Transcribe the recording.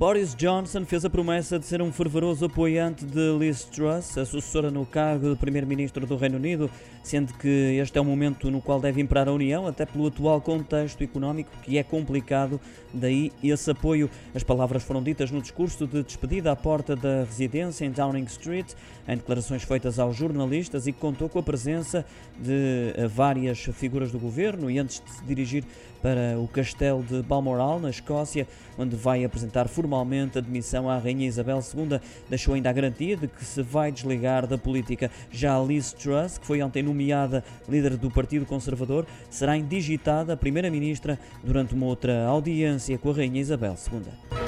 Boris Johnson fez a promessa de ser um fervoroso apoiante de Liz Truss, a sucessora no cargo de Primeiro-Ministro do Reino Unido, sendo que este é o momento no qual deve imperar a União, até pelo atual contexto económico que é complicado, daí esse apoio. As palavras foram ditas no discurso de despedida à porta da residência em Downing Street, em declarações feitas aos jornalistas e que contou com a presença de várias figuras do governo e antes de se dirigir para o castelo de Balmoral, na Escócia, onde vai apresentar formalmente a demissão à Rainha Isabel II, deixou ainda a garantia de que se vai desligar da política. Já Liz Truss, que foi ontem nomeada líder do Partido Conservador, será indigitada primeira-ministra durante uma outra audiência com a Rainha Isabel II.